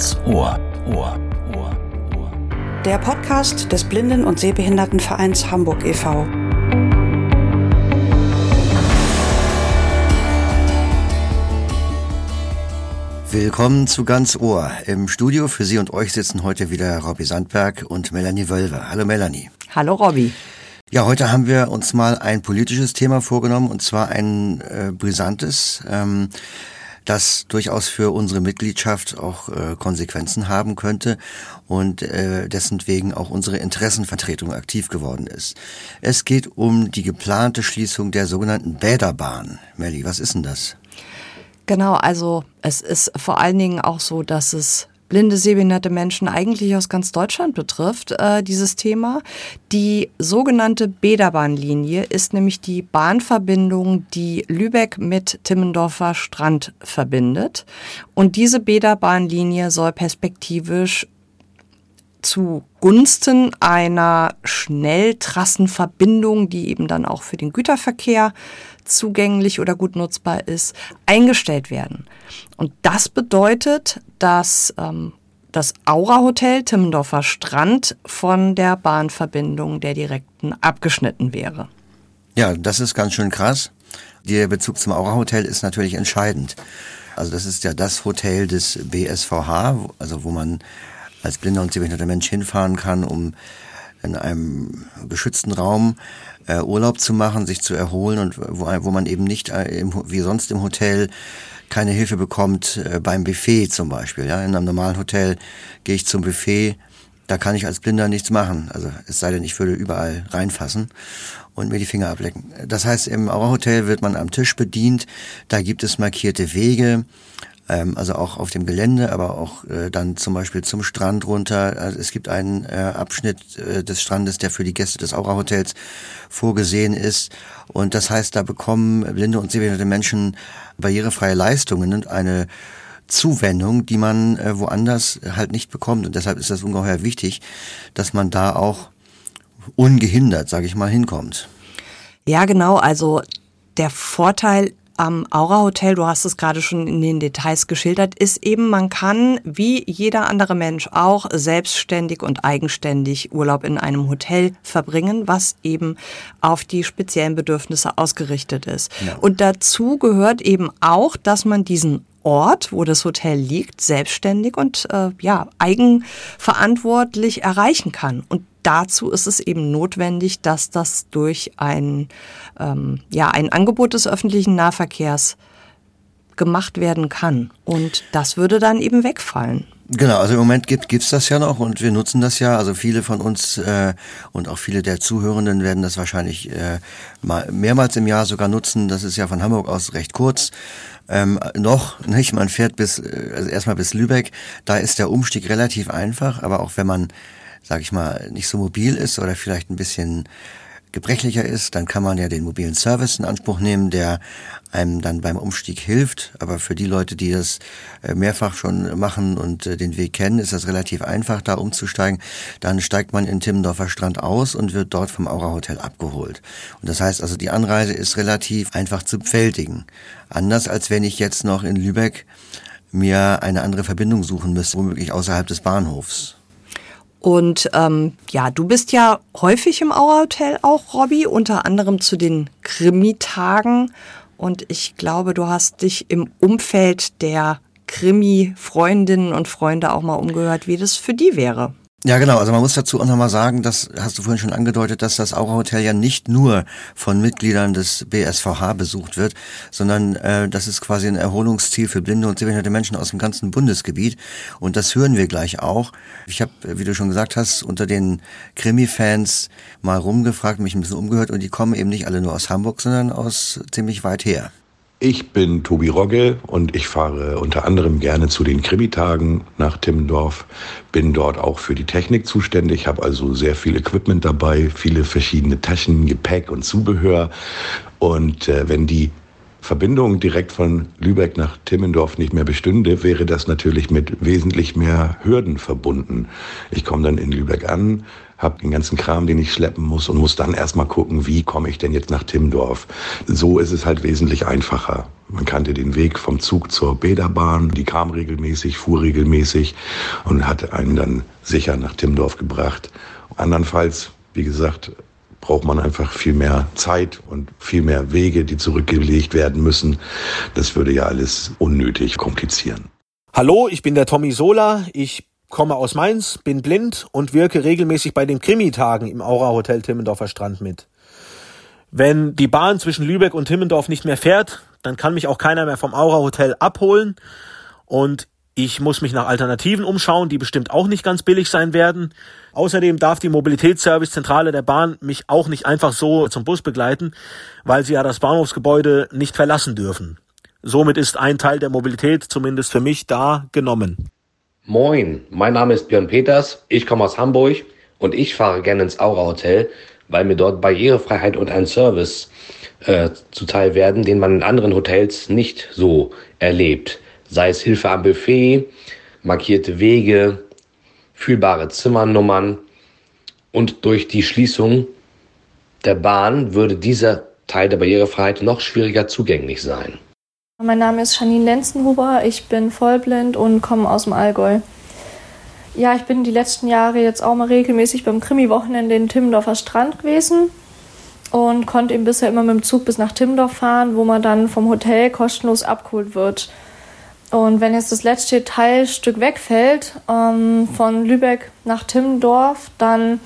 ganz Ohr. Ohr. Ohr. Ohr. Der Podcast des Blinden- und Sehbehindertenvereins Hamburg e.V. Willkommen zu ganz Ohr. Im Studio für Sie und euch sitzen heute wieder Robby Sandberg und Melanie Wölver. Hallo Melanie. Hallo Robby. Ja, heute haben wir uns mal ein politisches Thema vorgenommen und zwar ein äh, brisantes. Ähm, das durchaus für unsere Mitgliedschaft auch äh, Konsequenzen haben könnte und äh, dessen wegen auch unsere Interessenvertretung aktiv geworden ist. Es geht um die geplante Schließung der sogenannten Bäderbahn. Melli, was ist denn das? Genau, also es ist vor allen Dingen auch so, dass es blinde, sehbehinderte Menschen eigentlich aus ganz Deutschland betrifft, äh, dieses Thema. Die sogenannte Bäderbahnlinie ist nämlich die Bahnverbindung, die Lübeck mit Timmendorfer Strand verbindet. Und diese Bäderbahnlinie soll perspektivisch zugunsten einer Schnelltrassenverbindung, die eben dann auch für den Güterverkehr zugänglich oder gut nutzbar ist, eingestellt werden. Und das bedeutet, dass ähm, das Aura Hotel Timmendorfer Strand von der Bahnverbindung der direkten abgeschnitten wäre. Ja, das ist ganz schön krass. Der Bezug zum Aura Hotel ist natürlich entscheidend. Also das ist ja das Hotel des BSVH, also wo man als blinder und sehbehinderter Mensch hinfahren kann, um in einem geschützten Raum äh, Urlaub zu machen, sich zu erholen und wo, wo man eben nicht äh, im, wie sonst im Hotel keine Hilfe bekommt äh, beim Buffet zum Beispiel. Ja, in einem normalen Hotel gehe ich zum Buffet, da kann ich als Blinder nichts machen. Also es sei denn, ich würde überall reinfassen und mir die Finger ablecken. Das heißt, im Aura Hotel wird man am Tisch bedient, da gibt es markierte Wege, ähm, also auch auf dem Gelände, aber auch äh, dann zum Beispiel zum Strand runter. Also es gibt einen äh, Abschnitt äh, des Strandes, der für die Gäste des Aura Hotels vorgesehen ist. Und das heißt, da bekommen blinde und sehbehinderte Menschen barrierefreie Leistungen und eine Zuwendung, die man äh, woanders halt nicht bekommt. Und deshalb ist das ungeheuer wichtig, dass man da auch ungehindert, sage ich mal, hinkommt. Ja, genau. Also der Vorteil am Aura Hotel, du hast es gerade schon in den Details geschildert, ist eben, man kann wie jeder andere Mensch auch selbstständig und eigenständig Urlaub in einem Hotel verbringen, was eben auf die speziellen Bedürfnisse ausgerichtet ist. Ja. Und dazu gehört eben auch, dass man diesen Ort, wo das Hotel liegt, selbstständig und äh, ja eigenverantwortlich erreichen kann. Und dazu ist es eben notwendig, dass das durch ein, ähm, ja, ein Angebot des öffentlichen Nahverkehrs gemacht werden kann. Und das würde dann eben wegfallen. Genau, also im Moment gibt es das ja noch und wir nutzen das ja. Also viele von uns äh, und auch viele der Zuhörenden werden das wahrscheinlich äh, mal mehrmals im Jahr sogar nutzen. Das ist ja von Hamburg aus recht kurz. Ähm, noch, nicht? Man fährt bis, äh, also erstmal bis Lübeck. Da ist der Umstieg relativ einfach, aber auch wenn man sage ich mal, nicht so mobil ist oder vielleicht ein bisschen gebrechlicher ist, dann kann man ja den mobilen Service in Anspruch nehmen, der einem dann beim Umstieg hilft. Aber für die Leute, die das äh, mehrfach schon machen und äh, den Weg kennen, ist das relativ einfach, da umzusteigen. Dann steigt man in Timmendorfer Strand aus und wird dort vom Aura Hotel abgeholt. Und das heißt also, die Anreise ist relativ einfach zu bewältigen. Anders als wenn ich jetzt noch in Lübeck mir eine andere Verbindung suchen müsste, womöglich außerhalb des Bahnhofs. Und ähm, ja, du bist ja häufig im Aura Hotel auch, Robby, unter anderem zu den Krimi-Tagen. Und ich glaube, du hast dich im Umfeld der Krimi-Freundinnen und Freunde auch mal umgehört, wie das für die wäre. Ja, genau. Also man muss dazu auch nochmal sagen, das hast du vorhin schon angedeutet, dass das Aura Hotel ja nicht nur von Mitgliedern des BSVH besucht wird, sondern äh, das ist quasi ein Erholungsziel für blinde und sehbehinderte Menschen aus dem ganzen Bundesgebiet. Und das hören wir gleich auch. Ich habe, wie du schon gesagt hast, unter den Krimi-Fans mal rumgefragt, mich ein bisschen umgehört und die kommen eben nicht alle nur aus Hamburg, sondern aus ziemlich weit her. Ich bin Tobi Rogge und ich fahre unter anderem gerne zu den Krimitagen nach Timmendorf. Bin dort auch für die Technik zuständig, habe also sehr viel Equipment dabei, viele verschiedene Taschen, Gepäck und Zubehör. Und äh, wenn die Verbindung direkt von Lübeck nach Timmendorf nicht mehr bestünde, wäre das natürlich mit wesentlich mehr Hürden verbunden. Ich komme dann in Lübeck an, habe den ganzen Kram, den ich schleppen muss und muss dann erstmal gucken, wie komme ich denn jetzt nach Timmendorf. So ist es halt wesentlich einfacher. Man kannte den Weg vom Zug zur Bäderbahn, die kam regelmäßig, fuhr regelmäßig und hat einen dann sicher nach Timmendorf gebracht. Andernfalls, wie gesagt, braucht man einfach viel mehr Zeit und viel mehr Wege, die zurückgelegt werden müssen. Das würde ja alles unnötig komplizieren. Hallo, ich bin der Tommy Sola. Ich komme aus Mainz, bin blind und wirke regelmäßig bei den Krimi-Tagen im Aura Hotel Timmendorfer Strand mit. Wenn die Bahn zwischen Lübeck und Timmendorf nicht mehr fährt, dann kann mich auch keiner mehr vom Aura Hotel abholen und ich muss mich nach Alternativen umschauen, die bestimmt auch nicht ganz billig sein werden. Außerdem darf die Mobilitätsservicezentrale der Bahn mich auch nicht einfach so zum Bus begleiten, weil sie ja das Bahnhofsgebäude nicht verlassen dürfen. Somit ist ein Teil der Mobilität zumindest für mich da genommen. Moin, mein Name ist Björn Peters, ich komme aus Hamburg und ich fahre gerne ins Aura Hotel, weil mir dort Barrierefreiheit und ein Service äh, zuteil werden, den man in anderen Hotels nicht so erlebt. Sei es Hilfe am Buffet, markierte Wege, fühlbare Zimmernummern und durch die Schließung der Bahn würde dieser Teil der Barrierefreiheit noch schwieriger zugänglich sein. Mein Name ist Janine Lenzenhuber, ich bin vollblind und komme aus dem Allgäu. Ja, ich bin die letzten Jahre jetzt auch mal regelmäßig beim Krimi-Wochenende in Timmendorfer Strand gewesen und konnte eben bisher immer mit dem Zug bis nach Timmendorf fahren, wo man dann vom Hotel kostenlos abgeholt wird. Und wenn jetzt das letzte Teilstück wegfällt ähm, von Lübeck nach Timmendorf, dann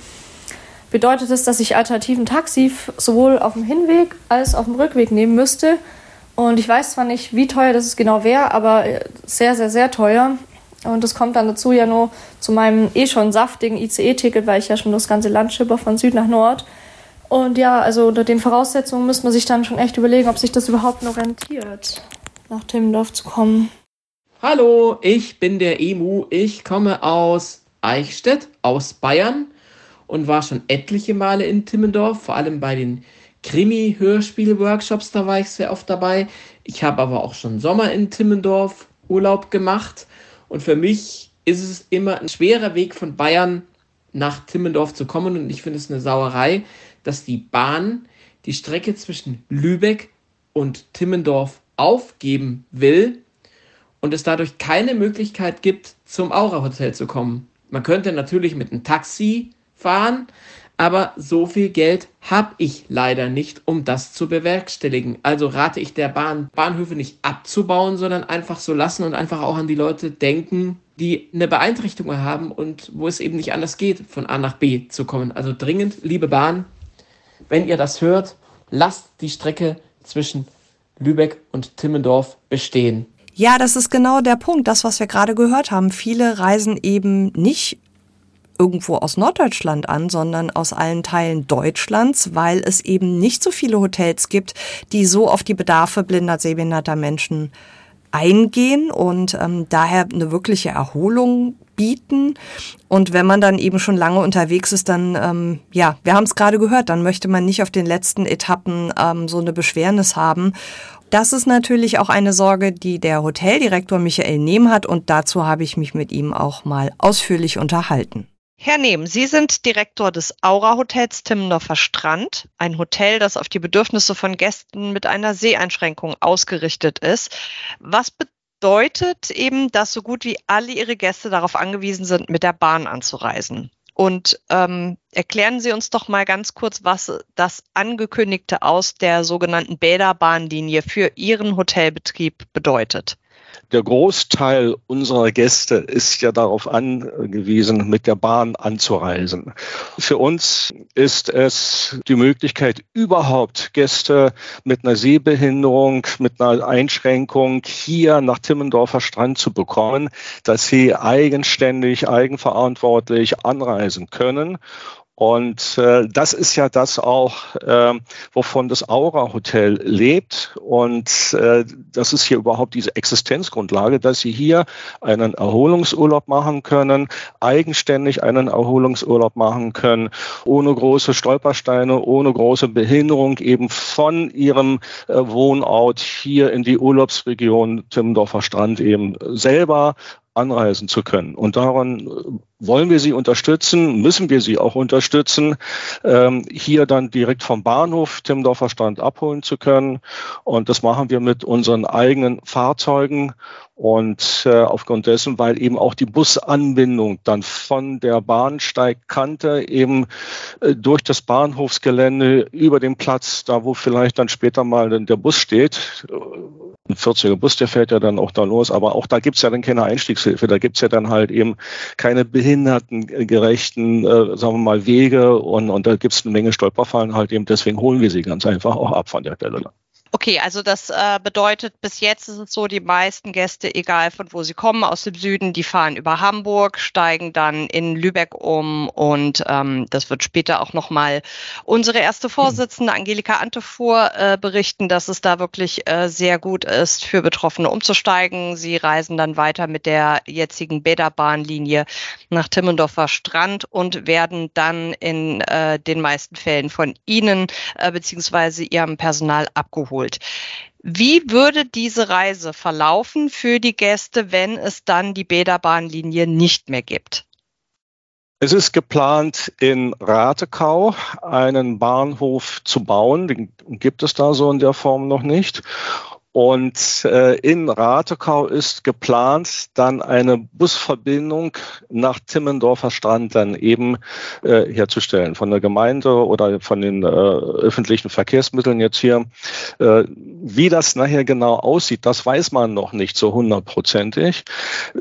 bedeutet das, dass ich alternativen Taxi sowohl auf dem Hinweg als auch auf dem Rückweg nehmen müsste. Und ich weiß zwar nicht, wie teuer das genau wäre, aber äh, sehr, sehr, sehr teuer. Und das kommt dann dazu ja nur zu meinem eh schon saftigen ICE-Ticket, weil ich ja schon das ganze Land schipper von Süd nach Nord. Und ja, also unter den Voraussetzungen müsste man sich dann schon echt überlegen, ob sich das überhaupt noch rentiert, nach Timmendorf zu kommen. Hallo, ich bin der Emu. Ich komme aus Eichstätt, aus Bayern und war schon etliche Male in Timmendorf, vor allem bei den Krimi-Hörspiel-Workshops, da war ich sehr oft dabei. Ich habe aber auch schon Sommer in Timmendorf Urlaub gemacht und für mich ist es immer ein schwerer Weg von Bayern nach Timmendorf zu kommen und ich finde es eine Sauerei, dass die Bahn die Strecke zwischen Lübeck und Timmendorf aufgeben will und es dadurch keine Möglichkeit gibt, zum Aura Hotel zu kommen. Man könnte natürlich mit einem Taxi fahren, aber so viel Geld habe ich leider nicht, um das zu bewerkstelligen. Also rate ich der Bahn, Bahnhöfe nicht abzubauen, sondern einfach so lassen und einfach auch an die Leute denken, die eine Beeinträchtigung haben und wo es eben nicht anders geht, von A nach B zu kommen. Also dringend, liebe Bahn, wenn ihr das hört, lasst die Strecke zwischen Lübeck und Timmendorf bestehen. Ja, das ist genau der Punkt, das, was wir gerade gehört haben. Viele reisen eben nicht irgendwo aus Norddeutschland an, sondern aus allen Teilen Deutschlands, weil es eben nicht so viele Hotels gibt, die so auf die Bedarfe blinder, sehbehinderter Menschen eingehen und ähm, daher eine wirkliche Erholung bieten. Und wenn man dann eben schon lange unterwegs ist, dann, ähm, ja, wir haben es gerade gehört, dann möchte man nicht auf den letzten Etappen ähm, so eine Beschwernis haben. Das ist natürlich auch eine Sorge, die der Hoteldirektor Michael Nehm hat und dazu habe ich mich mit ihm auch mal ausführlich unterhalten. Herr Nehm, Sie sind Direktor des Aura Hotels Timmendorfer Strand, ein Hotel, das auf die Bedürfnisse von Gästen mit einer Seheinschränkung ausgerichtet ist. Was bedeutet eben, dass so gut wie alle Ihre Gäste darauf angewiesen sind, mit der Bahn anzureisen? Und ähm, erklären Sie uns doch mal ganz kurz, was das angekündigte aus der sogenannten Bäderbahnlinie für Ihren Hotelbetrieb bedeutet der Großteil unserer Gäste ist ja darauf angewiesen, mit der Bahn anzureisen. Für uns ist es die Möglichkeit, überhaupt Gäste mit einer Sehbehinderung, mit einer Einschränkung hier nach Timmendorfer Strand zu bekommen, dass sie eigenständig, eigenverantwortlich anreisen können und äh, das ist ja das auch, äh, wovon das Aura Hotel lebt. Und äh, das ist hier überhaupt diese Existenzgrundlage, dass Sie hier einen Erholungsurlaub machen können, eigenständig einen Erholungsurlaub machen können, ohne große Stolpersteine, ohne große Behinderung eben von Ihrem äh, Wohnort hier in die Urlaubsregion Timmendorfer Strand eben selber anreisen zu können. Und daran äh, wollen wir sie unterstützen, müssen wir sie auch unterstützen, ähm, hier dann direkt vom Bahnhof Timmendorfer Strand abholen zu können. Und das machen wir mit unseren eigenen Fahrzeugen. Und äh, aufgrund dessen, weil eben auch die Busanbindung dann von der Bahnsteigkante eben äh, durch das Bahnhofsgelände über den Platz, da wo vielleicht dann später mal der Bus steht, äh, ein 40er Bus, der fährt ja dann auch da los, aber auch da gibt's ja dann keine Einstiegshilfe, da gibt's ja dann halt eben keine behindertengerechten, äh, sagen wir mal, Wege und, und da gibt's eine Menge Stolperfallen halt eben, deswegen holen wir sie ganz einfach auch ab von der Stelle. Okay, also das äh, bedeutet, bis jetzt ist es so, die meisten Gäste, egal von wo sie kommen, aus dem Süden, die fahren über Hamburg, steigen dann in Lübeck um und ähm, das wird später auch nochmal unsere erste Vorsitzende Angelika Antefuhr äh, berichten, dass es da wirklich äh, sehr gut ist, für Betroffene umzusteigen. Sie reisen dann weiter mit der jetzigen Bäderbahnlinie nach Timmendorfer Strand und werden dann in äh, den meisten Fällen von Ihnen äh, beziehungsweise Ihrem Personal abgeholt abholt. Wie würde diese Reise verlaufen für die Gäste, wenn es dann die Bäderbahnlinie nicht mehr gibt? Es ist geplant, in Ratekau einen Bahnhof zu bauen. Den gibt es da so in der Form noch nicht. Und äh, in Ratekau ist geplant, dann eine Busverbindung nach Timmendorfer Strand dann eben äh, herzustellen. Von der Gemeinde oder von den äh, öffentlichen Verkehrsmitteln jetzt hier. Äh, wie das nachher genau aussieht, das weiß man noch nicht so hundertprozentig.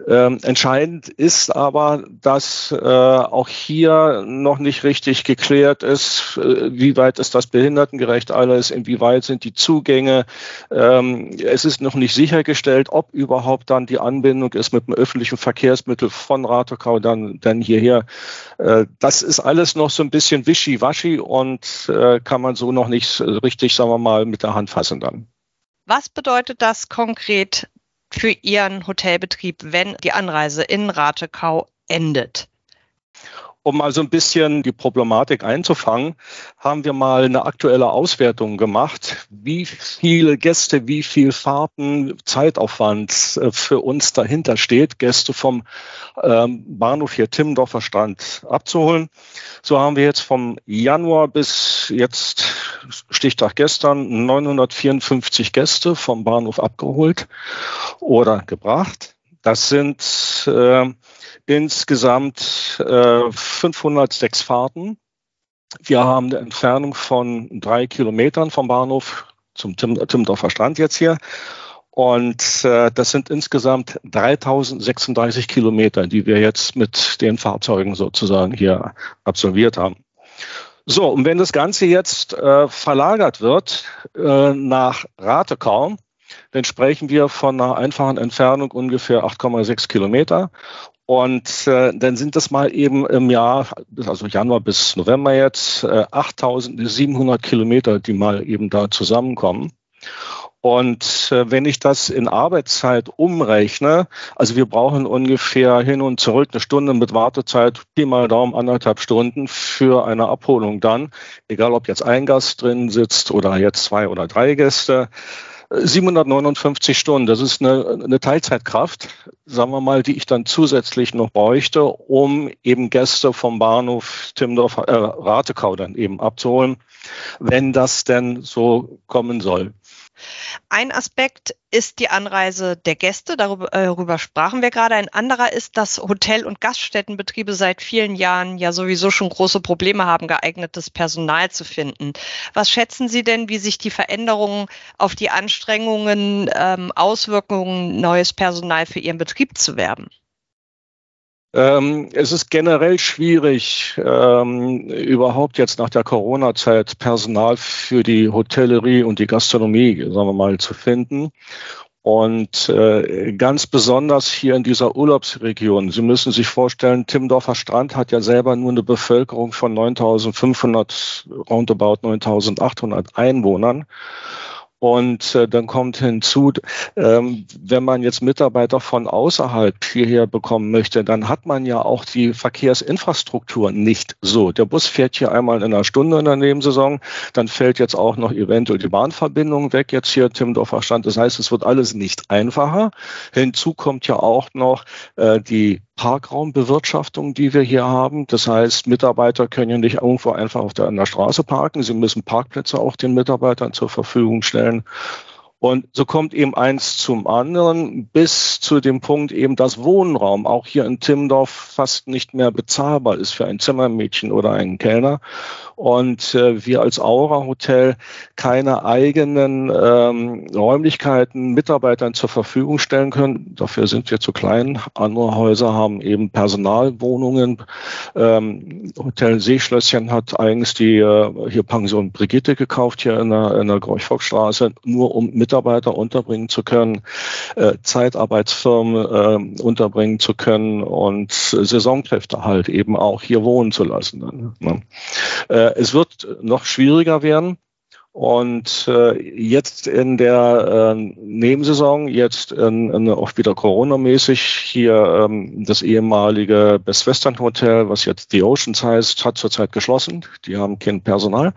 Ähm, entscheidend ist aber, dass äh, auch hier noch nicht richtig geklärt ist, äh, wie weit ist das behindertengerecht alles, inwieweit sind die Zugänge. Ähm, es ist noch nicht sichergestellt, ob überhaupt dann die Anbindung ist mit dem öffentlichen Verkehrsmittel von Ratokau dann, dann hierher. Äh, das ist alles noch so ein bisschen wischiwaschi und äh, kann man so noch nicht richtig, sagen wir mal, mit der Hand fassen dann. Was bedeutet das konkret für Ihren Hotelbetrieb, wenn die Anreise in Ratekau endet? Um mal so ein bisschen die Problematik einzufangen, haben wir mal eine aktuelle Auswertung gemacht, wie viele Gäste, wie viel Fahrten, Zeitaufwand äh, für uns dahinter steht, Gäste vom ähm, Bahnhof hier Timmendorfer Strand abzuholen. So haben wir jetzt vom Januar bis jetzt, Stichtag gestern, 954 Gäste vom Bahnhof abgeholt oder gebracht. Das sind äh, insgesamt äh, 506 Fahrten. Wir haben eine Entfernung von drei Kilometern vom Bahnhof zum Tim Timmendorfer Strand jetzt hier. Und äh, das sind insgesamt 3036 Kilometer, die wir jetzt mit den Fahrzeugen sozusagen hier absolviert haben. So, und wenn das Ganze jetzt äh, verlagert wird äh, nach Ratekau, dann sprechen wir von einer einfachen Entfernung ungefähr 8,6 Kilometer. Und äh, dann sind das mal eben im Jahr, also Januar bis November jetzt, äh, 8700 Kilometer, die mal eben da zusammenkommen. Und äh, wenn ich das in Arbeitszeit umrechne, also wir brauchen ungefähr hin und zurück eine Stunde mit Wartezeit, Pi mal Daumen anderthalb Stunden für eine Abholung dann, egal ob jetzt ein Gast drin sitzt oder jetzt zwei oder drei Gäste. 759 Stunden, das ist eine, eine Teilzeitkraft, sagen wir mal, die ich dann zusätzlich noch bräuchte, um eben Gäste vom Bahnhof Timmendorf, äh, Ratekau dann eben abzuholen, wenn das denn so kommen soll. Ein Aspekt ist die Anreise der Gäste, darüber, äh, darüber sprachen wir gerade. Ein anderer ist, dass Hotel- und Gaststättenbetriebe seit vielen Jahren ja sowieso schon große Probleme haben, geeignetes Personal zu finden. Was schätzen Sie denn, wie sich die Veränderungen auf die Anstrengungen, ähm, Auswirkungen, neues Personal für Ihren Betrieb zu werben? Ähm, es ist generell schwierig, ähm, überhaupt jetzt nach der Corona-Zeit Personal für die Hotellerie und die Gastronomie, sagen wir mal, zu finden. Und äh, ganz besonders hier in dieser Urlaubsregion. Sie müssen sich vorstellen, Timmendorfer Strand hat ja selber nur eine Bevölkerung von 9.500, roundabout 9.800 Einwohnern. Und äh, dann kommt hinzu, ähm, wenn man jetzt Mitarbeiter von außerhalb hierher bekommen möchte, dann hat man ja auch die Verkehrsinfrastruktur nicht so. Der Bus fährt hier einmal in einer Stunde in der Nebensaison, dann fällt jetzt auch noch eventuell die Bahnverbindung weg, jetzt hier Timmendorfer Stand. Das heißt, es wird alles nicht einfacher. Hinzu kommt ja auch noch äh, die Parkraumbewirtschaftung, die wir hier haben. Das heißt, Mitarbeiter können ja nicht irgendwo einfach auf der, an der Straße parken. Sie müssen Parkplätze auch den Mitarbeitern zur Verfügung stellen. Und so kommt eben eins zum anderen bis zu dem Punkt eben, dass Wohnraum auch hier in Timmendorf fast nicht mehr bezahlbar ist für ein Zimmermädchen oder einen Kellner. Und äh, wir als Aura Hotel keine eigenen ähm, Räumlichkeiten Mitarbeitern zur Verfügung stellen können. Dafür sind wir zu klein. Andere Häuser haben eben Personalwohnungen. Ähm, Hotel Seeschlösschen hat eigens die äh, hier Pension Brigitte gekauft hier in der, in der Gorchfockstraße, nur um Mitarbeiter unterbringen zu können, äh, Zeitarbeitsfirmen äh, unterbringen zu können und Saisonkräfte halt eben auch hier wohnen zu lassen. Ne? Äh, es wird noch schwieriger werden. Und äh, jetzt in der äh, Nebensaison, jetzt in, in, auch wieder Corona-mäßig, hier ähm, das ehemalige Best Western Hotel, was jetzt The Oceans heißt, hat zurzeit geschlossen. Die haben kein Personal.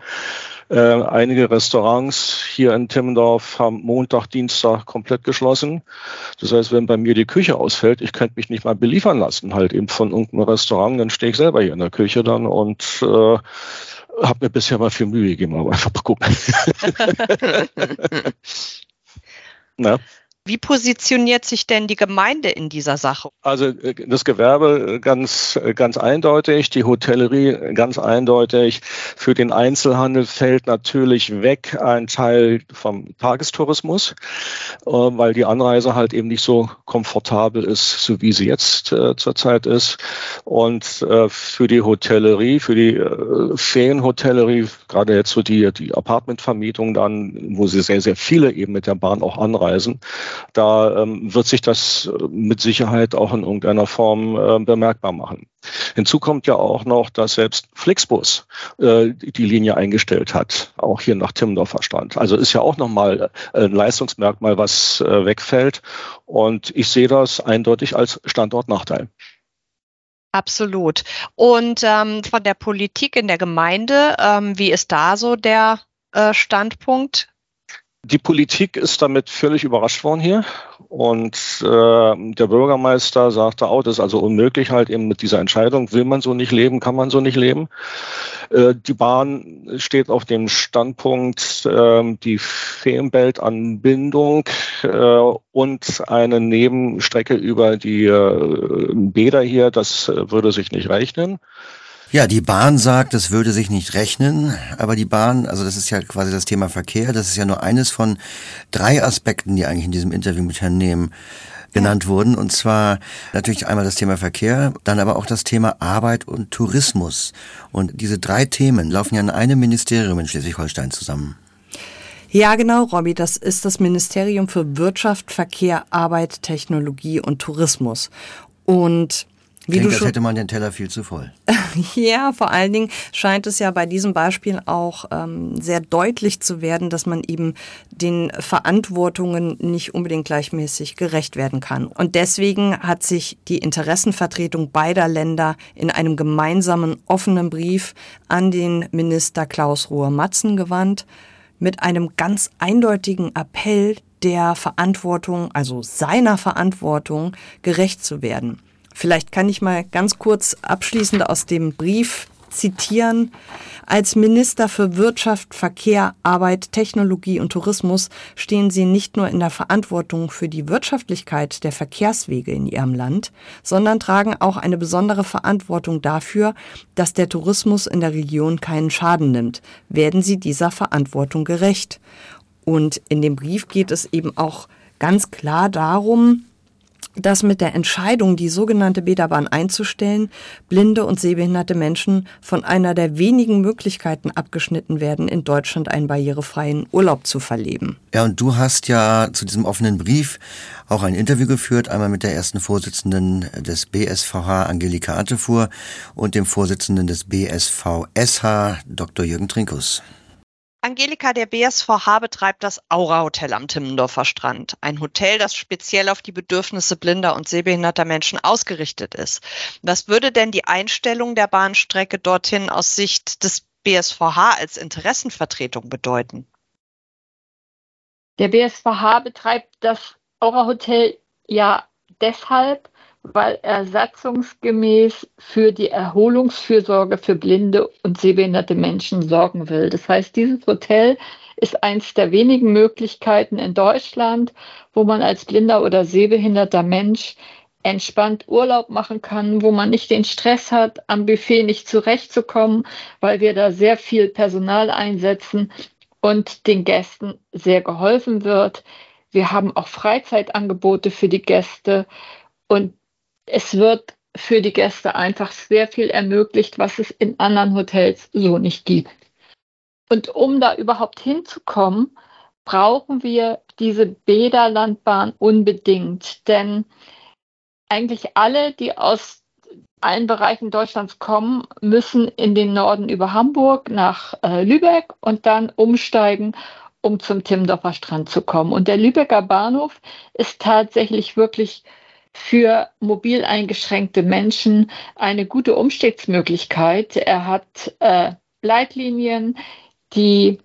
Äh, einige Restaurants hier in Timmendorf haben Montag, Dienstag komplett geschlossen. Das heißt, wenn bei mir die Küche ausfällt, ich könnte mich nicht mal beliefern lassen, halt eben von irgendeinem Restaurant, dann stehe ich selber hier in der Küche dann und äh, habe mir bisher mal viel Mühe gegeben, aber einfach mal gucken. Na? Wie positioniert sich denn die Gemeinde in dieser Sache? Also äh, das Gewerbe äh, ganz, äh, ganz eindeutig, die Hotellerie ganz eindeutig. Für den Einzelhandel fällt natürlich weg ein Teil vom Tagestourismus, weil die Anreise halt eben nicht so komfortabel ist, so wie sie jetzt zurzeit ist. Und für die Hotellerie, für die Ferienhotellerie, gerade jetzt so die, die Apartmentvermietung dann, wo sie sehr, sehr viele eben mit der Bahn auch anreisen, da ähm, wird sich das äh, mit Sicherheit auch in irgendeiner Form äh, bemerkbar machen. Hinzu kommt ja auch noch, dass selbst Flixbus äh, die Linie eingestellt hat, auch hier nach Timmendorfer Stand. Also ist ja auch nochmal äh, ein Leistungsmerkmal, was äh, wegfällt. Und ich sehe das eindeutig als Standortnachteil. Absolut. Und ähm, von der Politik in der Gemeinde, ähm, wie ist da so der äh, Standpunkt? Die Politik ist damit völlig überrascht worden hier. Und äh, der Bürgermeister sagte auch, das ist also unmöglich halt eben mit dieser Entscheidung, will man so nicht leben, kann man so nicht leben. Äh, die Bahn steht auf dem Standpunkt, äh, die Fehmbelt-Anbindung äh, und eine Nebenstrecke über die äh, Bäder hier, das äh, würde sich nicht rechnen. Ja, die Bahn sagt, es würde sich nicht rechnen, aber die Bahn, also das ist ja quasi das Thema Verkehr, das ist ja nur eines von drei Aspekten, die eigentlich in diesem Interview mit Herrn Nehm genannt wurden. Und zwar natürlich einmal das Thema Verkehr, dann aber auch das Thema Arbeit und Tourismus. Und diese drei Themen laufen ja in einem Ministerium in Schleswig-Holstein zusammen. Ja, genau, Robby. Das ist das Ministerium für Wirtschaft, Verkehr, Arbeit, Technologie und Tourismus. Und wie Klingt, du schon, hätte man den Teller viel zu voll. ja, vor allen Dingen scheint es ja bei diesem Beispiel auch ähm, sehr deutlich zu werden, dass man eben den Verantwortungen nicht unbedingt gleichmäßig gerecht werden kann. Und deswegen hat sich die Interessenvertretung beider Länder in einem gemeinsamen offenen Brief an den Minister Klaus Ruhr-Matzen gewandt mit einem ganz eindeutigen Appell der Verantwortung, also seiner Verantwortung, gerecht zu werden. Vielleicht kann ich mal ganz kurz abschließend aus dem Brief zitieren. Als Minister für Wirtschaft, Verkehr, Arbeit, Technologie und Tourismus stehen Sie nicht nur in der Verantwortung für die Wirtschaftlichkeit der Verkehrswege in Ihrem Land, sondern tragen auch eine besondere Verantwortung dafür, dass der Tourismus in der Region keinen Schaden nimmt. Werden Sie dieser Verantwortung gerecht? Und in dem Brief geht es eben auch ganz klar darum, dass mit der Entscheidung, die sogenannte Beta-Bahn einzustellen, blinde und sehbehinderte Menschen von einer der wenigen Möglichkeiten abgeschnitten werden, in Deutschland einen barrierefreien Urlaub zu verleben. Ja, und du hast ja zu diesem offenen Brief auch ein Interview geführt, einmal mit der ersten Vorsitzenden des BSVH, Angelika Antefuhr, und dem Vorsitzenden des BSVSH, Dr. Jürgen Trinkus. Angelika, der BSVH betreibt das Aura Hotel am Timmendorfer Strand. Ein Hotel, das speziell auf die Bedürfnisse blinder und sehbehinderter Menschen ausgerichtet ist. Was würde denn die Einstellung der Bahnstrecke dorthin aus Sicht des BSVH als Interessenvertretung bedeuten? Der BSVH betreibt das Aura Hotel ja deshalb, weil er satzungsgemäß für die Erholungsfürsorge für blinde und sehbehinderte Menschen sorgen will. Das heißt, dieses Hotel ist eines der wenigen Möglichkeiten in Deutschland, wo man als blinder oder sehbehinderter Mensch entspannt Urlaub machen kann, wo man nicht den Stress hat, am Buffet nicht zurechtzukommen, weil wir da sehr viel Personal einsetzen und den Gästen sehr geholfen wird. Wir haben auch Freizeitangebote für die Gäste und es wird für die Gäste einfach sehr viel ermöglicht, was es in anderen Hotels so nicht gibt. Und um da überhaupt hinzukommen, brauchen wir diese Bäderlandbahn unbedingt. Denn eigentlich alle, die aus allen Bereichen Deutschlands kommen, müssen in den Norden über Hamburg nach äh, Lübeck und dann umsteigen, um zum Timmendorfer Strand zu kommen. Und der Lübecker Bahnhof ist tatsächlich wirklich für mobil eingeschränkte Menschen eine gute Umstiegsmöglichkeit. Er hat äh, Leitlinien, die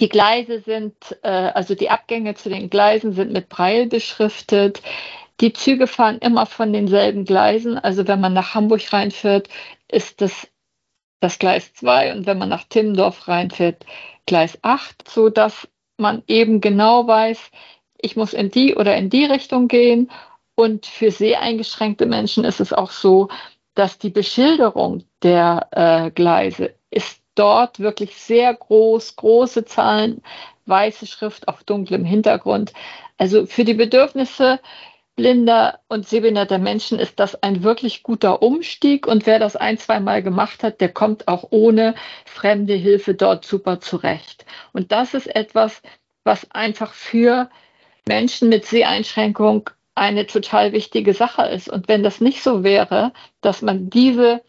die Gleise sind, äh, also die Abgänge zu den Gleisen sind mit Breil beschriftet. Die Züge fahren immer von denselben Gleisen. Also wenn man nach Hamburg reinfährt, ist das das Gleis 2 und wenn man nach Timmendorf reinfährt, Gleis 8, sodass man eben genau weiß, ich muss in die oder in die Richtung gehen und für seheingeschränkte Menschen ist es auch so, dass die Beschilderung der äh, Gleise ist dort wirklich sehr groß, große Zahlen, weiße Schrift auf dunklem Hintergrund. Also für die Bedürfnisse blinder und sehbehinderter Menschen ist das ein wirklich guter Umstieg. Und wer das ein, zwei Mal gemacht hat, der kommt auch ohne fremde Hilfe dort super zurecht. Und das ist etwas, was einfach für Menschen mit Seheinschränkung eine total wichtige Sache ist. Und wenn das nicht so wäre, dass man diese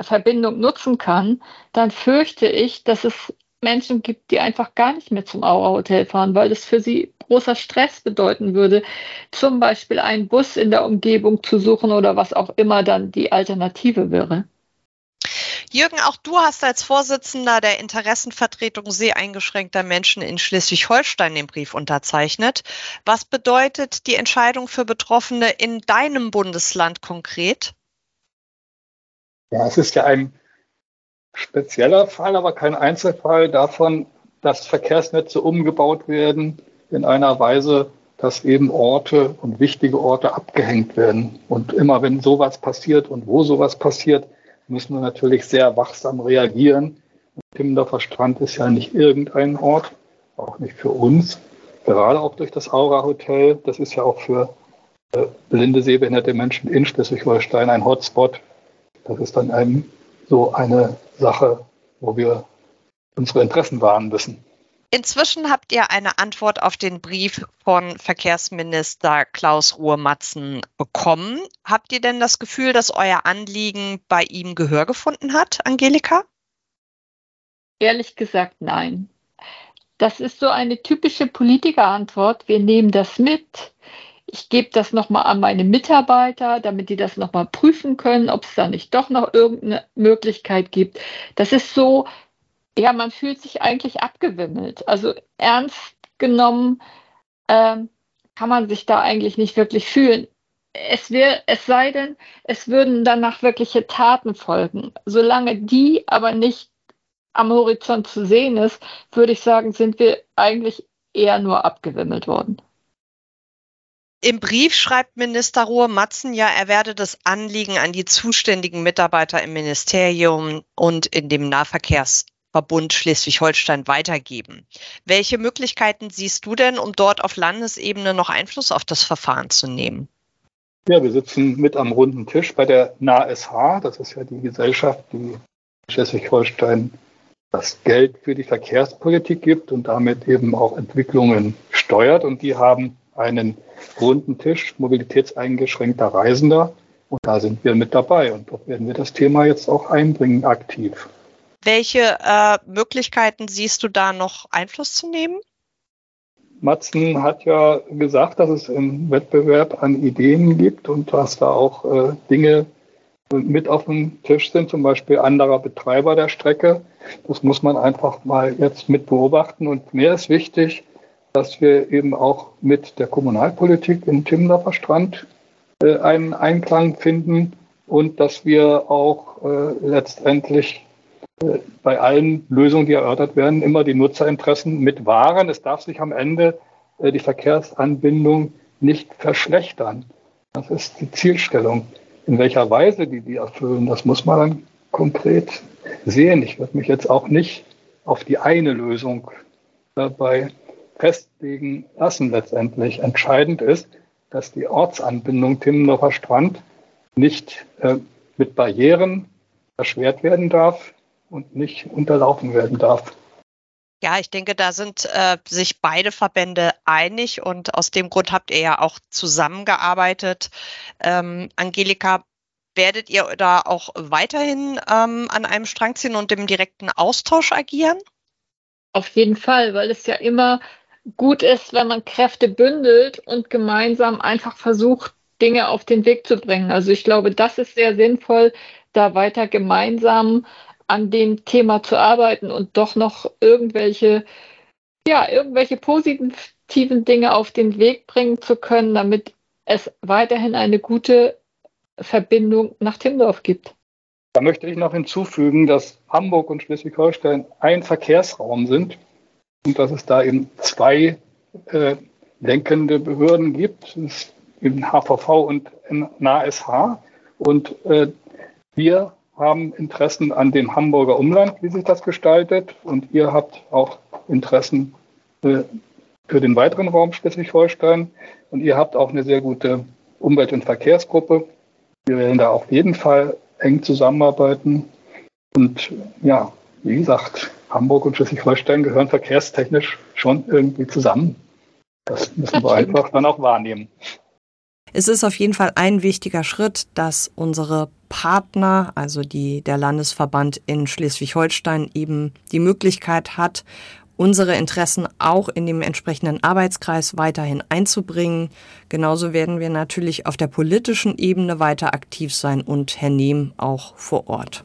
Verbindung nutzen kann, dann fürchte ich, dass es Menschen gibt, die einfach gar nicht mehr zum Aura Hotel fahren, weil das für sie großer Stress bedeuten würde, zum Beispiel einen Bus in der Umgebung zu suchen oder was auch immer dann die Alternative wäre. Jürgen, auch du hast als Vorsitzender der Interessenvertretung seheingeschränkter Menschen in Schleswig-Holstein den Brief unterzeichnet. Was bedeutet die Entscheidung für Betroffene in deinem Bundesland konkret? Ja, es ist ja ein spezieller Fall, aber kein Einzelfall davon, dass Verkehrsnetze umgebaut werden in einer Weise, dass eben Orte und wichtige Orte abgehängt werden. Und immer wenn sowas passiert und wo sowas passiert, müssen wir natürlich sehr wachsam reagieren. Timmendorfer Strand ist ja nicht irgendein Ort, auch nicht für uns. Gerade auch durch das Aura Hotel. Das ist ja auch für äh, blinde, sehbehinderte Menschen in Schleswig-Holstein ein Hotspot. Das ist dann eben so eine Sache, wo wir unsere Interessen wahren müssen. Inzwischen habt ihr eine Antwort auf den Brief von Verkehrsminister Klaus Ruhr-Matzen bekommen. Habt ihr denn das Gefühl, dass euer Anliegen bei ihm Gehör gefunden hat, Angelika? Ehrlich gesagt, nein. Das ist so eine typische Politikerantwort. Wir nehmen das mit. Ich gebe das nochmal an meine Mitarbeiter, damit die das nochmal prüfen können, ob es da nicht doch noch irgendeine Möglichkeit gibt. Das ist so, ja, man fühlt sich eigentlich abgewimmelt. Also ernst genommen ähm, kann man sich da eigentlich nicht wirklich fühlen. Es, wär, es sei denn, es würden danach wirkliche Taten folgen. Solange die aber nicht am Horizont zu sehen ist, würde ich sagen, sind wir eigentlich eher nur abgewimmelt worden. Im Brief schreibt Minister Ruhr Matzen ja, er werde das Anliegen an die zuständigen Mitarbeiter im Ministerium und in dem Nahverkehrs Verbund Schleswig-Holstein weitergeben. Welche Möglichkeiten siehst du denn, um dort auf Landesebene noch Einfluss auf das Verfahren zu nehmen? Ja, wir sitzen mit am runden Tisch bei der NASH. Das ist ja die Gesellschaft, die Schleswig-Holstein das Geld für die Verkehrspolitik gibt und damit eben auch Entwicklungen steuert. Und die haben einen runden Tisch mobilitätseingeschränkter Reisender. Und da sind wir mit dabei. Und dort werden wir das Thema jetzt auch einbringen, aktiv. Welche äh, Möglichkeiten siehst du da noch Einfluss zu nehmen? Matzen hat ja gesagt, dass es im Wettbewerb an Ideen gibt und dass da auch äh, Dinge mit auf dem Tisch sind, zum Beispiel anderer Betreiber der Strecke. Das muss man einfach mal jetzt mit beobachten. Und mir ist wichtig, dass wir eben auch mit der Kommunalpolitik im Timmendorfer Strand äh, einen Einklang finden und dass wir auch äh, letztendlich bei allen Lösungen, die erörtert werden, immer die Nutzerinteressen mit wahren. Es darf sich am Ende äh, die Verkehrsanbindung nicht verschlechtern. Das ist die Zielstellung. In welcher Weise die die erfüllen, das muss man dann konkret sehen. Ich würde mich jetzt auch nicht auf die eine Lösung dabei festlegen lassen letztendlich. Entscheidend ist, dass die Ortsanbindung Timmendorfer Strand nicht äh, mit Barrieren erschwert werden darf und nicht unterlaufen werden darf. Ja, ich denke, da sind äh, sich beide Verbände einig und aus dem Grund habt ihr ja auch zusammengearbeitet. Ähm, Angelika, werdet ihr da auch weiterhin ähm, an einem Strang ziehen und im direkten Austausch agieren? Auf jeden Fall, weil es ja immer gut ist, wenn man Kräfte bündelt und gemeinsam einfach versucht, Dinge auf den Weg zu bringen. Also ich glaube, das ist sehr sinnvoll, da weiter gemeinsam an dem Thema zu arbeiten und doch noch irgendwelche, ja, irgendwelche positiven Dinge auf den Weg bringen zu können, damit es weiterhin eine gute Verbindung nach Timmendorf gibt. Da möchte ich noch hinzufügen, dass Hamburg und Schleswig-Holstein ein Verkehrsraum sind und dass es da eben zwei äh, lenkende Behörden gibt, im HVV und im NASH. Und äh, wir haben Interessen an dem Hamburger Umland, wie sich das gestaltet. Und ihr habt auch Interessen äh, für den weiteren Raum Schleswig-Holstein. Und ihr habt auch eine sehr gute Umwelt- und Verkehrsgruppe. Wir werden da auf jeden Fall eng zusammenarbeiten. Und ja, wie gesagt, Hamburg und Schleswig-Holstein gehören verkehrstechnisch schon irgendwie zusammen. Das müssen wir einfach dann auch wahrnehmen. Es ist auf jeden Fall ein wichtiger Schritt, dass unsere Partner, also die, der Landesverband in Schleswig-Holstein, eben die Möglichkeit hat, unsere Interessen auch in dem entsprechenden Arbeitskreis weiterhin einzubringen. Genauso werden wir natürlich auf der politischen Ebene weiter aktiv sein und Herr Nehm auch vor Ort.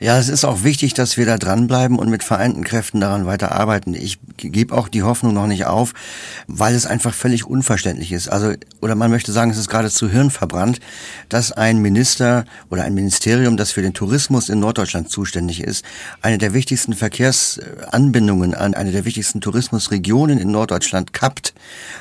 Ja, es ist auch wichtig, dass wir da dranbleiben und mit vereinten Kräften daran weiter arbeiten. Ich gebe auch die Hoffnung noch nicht auf, weil es einfach völlig unverständlich ist. Also, oder man möchte sagen, es ist geradezu hirnverbrannt, dass ein Minister oder ein Ministerium, das für den Tourismus in Norddeutschland zuständig ist, eine der wichtigsten Verkehrsanbindungen an eine der wichtigsten Tourismusregionen in Norddeutschland kappt.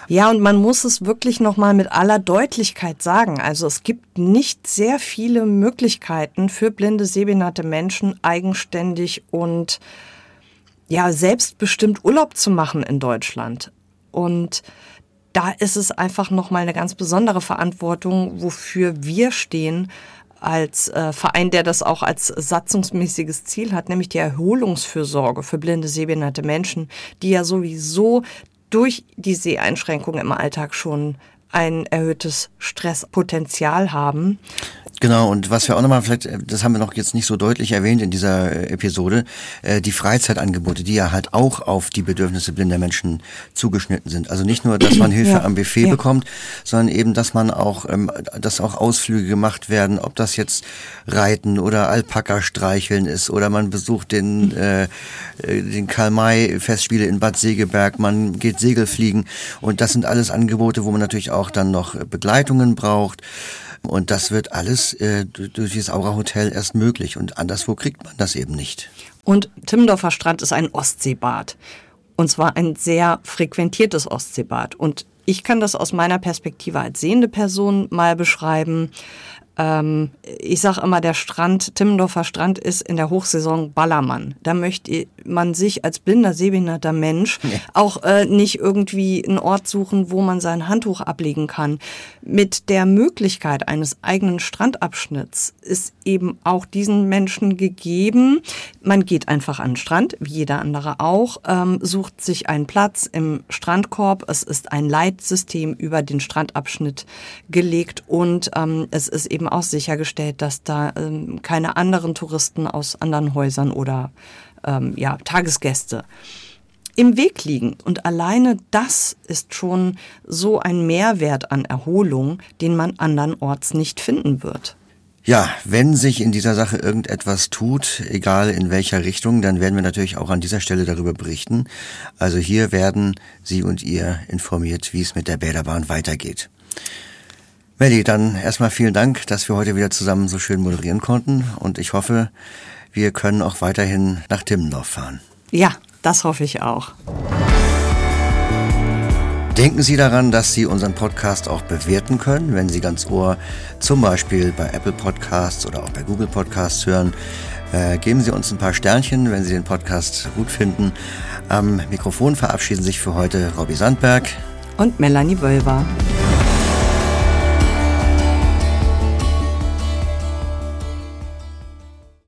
Ja, und man muss es wirklich nochmal mit aller Deutlichkeit sagen. Also es gibt nicht sehr viele Möglichkeiten für blinde, sehbehinderte Menschen, Menschen eigenständig und ja, selbstbestimmt Urlaub zu machen in Deutschland. Und da ist es einfach nochmal eine ganz besondere Verantwortung, wofür wir stehen als äh, Verein, der das auch als satzungsmäßiges Ziel hat, nämlich die Erholungsfürsorge für blinde, sehbehinderte Menschen, die ja sowieso durch die Seheinschränkungen im Alltag schon ein erhöhtes Stresspotenzial haben. Genau, und was wir auch nochmal vielleicht, äh, das haben wir noch jetzt nicht so deutlich erwähnt in dieser äh, Episode, äh, die Freizeitangebote, die ja halt auch auf die Bedürfnisse blinder Menschen zugeschnitten sind. Also nicht nur, dass man Hilfe ja, am Buffet ja. bekommt, sondern eben, dass man auch, ähm, dass auch Ausflüge gemacht werden, ob das jetzt Reiten oder Alpaka streicheln ist oder man besucht den, äh, den Karl-May-Festspiele in Bad Segeberg, man geht Segelfliegen und das sind alles Angebote, wo man natürlich auch dann noch Begleitungen braucht. Und das wird alles äh, durch das Aura Hotel erst möglich. Und anderswo kriegt man das eben nicht. Und Timmendorfer Strand ist ein Ostseebad. Und zwar ein sehr frequentiertes Ostseebad. Und ich kann das aus meiner Perspektive als sehende Person mal beschreiben. Ähm, ich sage immer, der Strand, Timmendorfer Strand ist in der Hochsaison Ballermann. Da möchte, man sich als blinder, sehbehinderter Mensch ja. auch äh, nicht irgendwie einen Ort suchen, wo man sein Handtuch ablegen kann. Mit der Möglichkeit eines eigenen Strandabschnitts ist eben auch diesen Menschen gegeben. Man geht einfach an den Strand, wie jeder andere auch, ähm, sucht sich einen Platz im Strandkorb. Es ist ein Leitsystem über den Strandabschnitt gelegt und ähm, es ist eben auch sichergestellt, dass da ähm, keine anderen Touristen aus anderen Häusern oder ähm, ja, Tagesgäste im Weg liegen. Und alleine das ist schon so ein Mehrwert an Erholung, den man andernorts nicht finden wird. Ja, wenn sich in dieser Sache irgendetwas tut, egal in welcher Richtung, dann werden wir natürlich auch an dieser Stelle darüber berichten. Also hier werden Sie und ihr informiert, wie es mit der Bäderbahn weitergeht. Melli, dann erstmal vielen Dank, dass wir heute wieder zusammen so schön moderieren konnten und ich hoffe, wir können auch weiterhin nach Timmendorf fahren. Ja, das hoffe ich auch. Denken Sie daran, dass Sie unseren Podcast auch bewerten können, wenn Sie ganz Ohr zum Beispiel bei Apple Podcasts oder auch bei Google Podcasts hören. Äh, geben Sie uns ein paar Sternchen, wenn Sie den Podcast gut finden. Am Mikrofon verabschieden sich für heute Robbie Sandberg und Melanie Wölver.